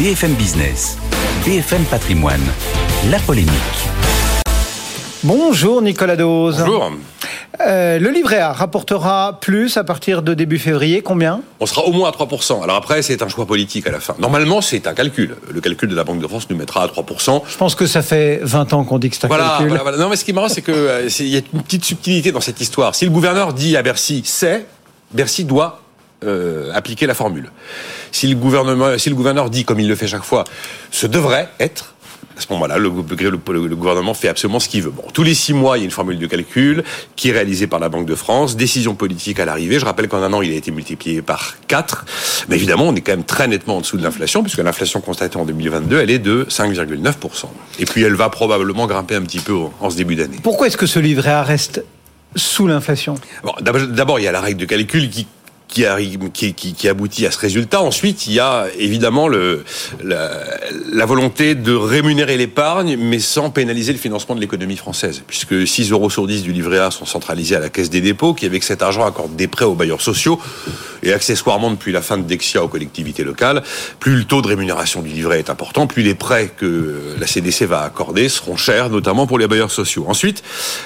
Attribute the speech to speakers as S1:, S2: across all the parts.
S1: BFM Business, BFM Patrimoine, la polémique.
S2: Bonjour Nicolas Dose.
S3: Bonjour.
S2: Euh, le livret A rapportera plus à partir de début février. Combien?
S3: On sera au moins à 3%. Alors après, c'est un choix politique à la fin. Normalement, c'est un calcul. Le calcul de la Banque de France nous mettra à 3%.
S2: Je pense que ça fait 20 ans qu'on dit que c'est un
S3: Voilà,
S2: calcul.
S3: voilà, voilà. Non, mais ce qui est marrant, c'est qu'il y a une petite subtilité dans cette histoire. Si le gouverneur dit à Bercy, c'est, Bercy doit euh, appliquer la formule. Si le, gouvernement, si le gouverneur dit, comme il le fait chaque fois, ce devrait être, à ce moment-là, le, le, le, gouvernement fait absolument ce qu'il veut. Bon, tous les six mois, il y a une formule de calcul qui est réalisée par la Banque de France, décision politique à l'arrivée. Je rappelle qu'en un an, il a été multiplié par 4. Mais évidemment, on est quand même très nettement en dessous de l'inflation, puisque l'inflation constatée en 2022, elle est de 5,9%. Et puis, elle va probablement grimper un petit peu en ce début d'année.
S2: Pourquoi est-ce que ce livret A reste sous l'inflation?
S3: Bon, D'abord, il y a la règle de calcul qui qui, aboutit à ce résultat. Ensuite, il y a évidemment la volonté de rémunérer l'épargne, mais sans pénaliser le financement de l'économie française, puisque 6 euros sur 10 du livret A sont centralisés à la Caisse des dépôts, qui avec cet argent accorde des prêts aux bailleurs sociaux, et accessoirement depuis la fin de Dexia aux collectivités locales. Plus le taux de rémunération du livret est important, plus les prêts que la CDC va accorder seront chers, notamment pour les bailleurs sociaux. Ensuite,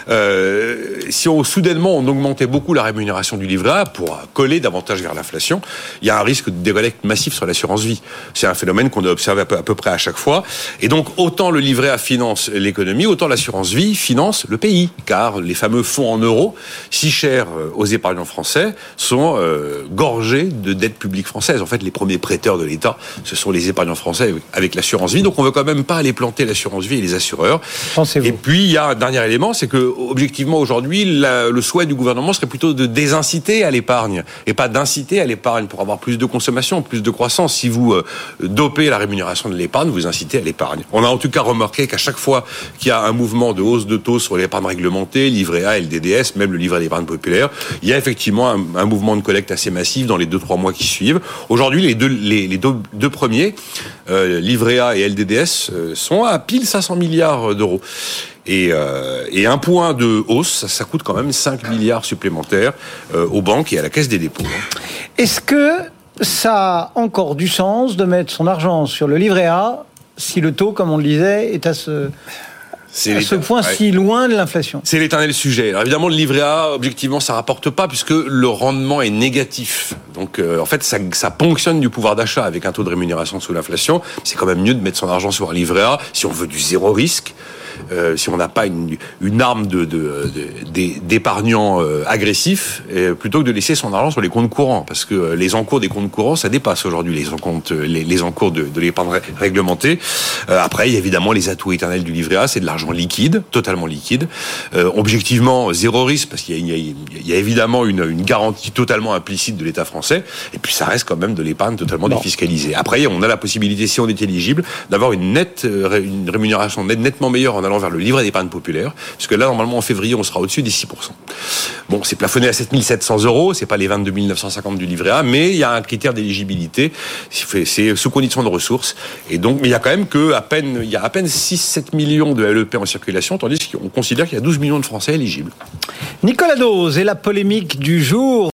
S3: euh, si on, soudainement on augmentait beaucoup la rémunération du livret A pour coller davantage vers l'inflation, il y a un risque de décollecte massif sur l'assurance vie. C'est un phénomène qu'on a observé à peu, à peu, près à chaque fois. Et donc, autant le livret A finance l'économie, autant l'assurance vie finance le pays. Car les fameux fonds en euros, si chers aux épargnants français, sont euh, de dettes publiques françaises. En fait, les premiers prêteurs de l'État, ce sont les épargnants français avec l'assurance vie. Donc, on veut quand même pas aller planter l'assurance vie et les assureurs. Et puis, il y a un dernier élément, c'est que, objectivement, aujourd'hui, le souhait du gouvernement serait plutôt de désinciter à l'épargne et pas d'inciter à l'épargne pour avoir plus de consommation, plus de croissance. Si vous euh, dopez la rémunération de l'épargne, vous incitez à l'épargne. On a en tout cas remarqué qu'à chaque fois qu'il y a un mouvement de hausse de taux sur l'épargne réglementée, livret A, LDDS, même le livret d'épargne populaire, il y a effectivement un, un, mouvement de collecte assez massif dans les deux trois mois qui suivent. Aujourd'hui, les deux premiers, euh, A et LDDS, euh, sont à pile 500 milliards d'euros. Et, euh, et, un point de hausse, ça, coûte quand même 5 milliards supplémentaires euh, aux banques et à la Caisse des dépôts.
S2: Est-ce que ça a encore du sens de mettre son argent sur le livret A si le taux, comme on le disait, est à ce, à ce point ouais. si loin de l'inflation
S3: C'est l'éternel sujet. Alors évidemment, le livret A, objectivement, ça rapporte pas puisque le rendement est négatif. Donc euh, en fait, ça, ça ponctionne du pouvoir d'achat avec un taux de rémunération sous l'inflation. C'est quand même mieux de mettre son argent sur un livret A si on veut du zéro risque. Euh, si on n'a pas une, une, arme de, d'épargnants de, de, euh, agressifs, euh, plutôt que de laisser son argent sur les comptes courants, parce que les encours des comptes courants, ça dépasse aujourd'hui les encours, les, les encours de, de l'épargne réglementée. après, il y a évidemment les atouts éternels du livret A, c'est de l'argent liquide, totalement liquide. objectivement, zéro risque, parce qu'il y, y, y, a évidemment une, une, garantie totalement implicite de l'État français, et puis ça reste quand même de l'épargne totalement défiscalisée. Après, on a la possibilité, si on est éligible, d'avoir une nette, une rémunération net, nettement meilleure en allant vers le livret d'épargne populaire, puisque là, normalement, en février, on sera au-dessus des 6%. Bon, c'est plafonné à 7700 euros, c'est pas les 22 950 du livret A, mais il y a un critère d'éligibilité, c'est sous condition de ressources, et donc, mais il y a quand même que à peine, il y a à peine 6-7 millions de LEP en circulation, tandis qu'on considère qu'il y a 12 millions de Français éligibles.
S2: Nicolas Dose et la polémique du jour.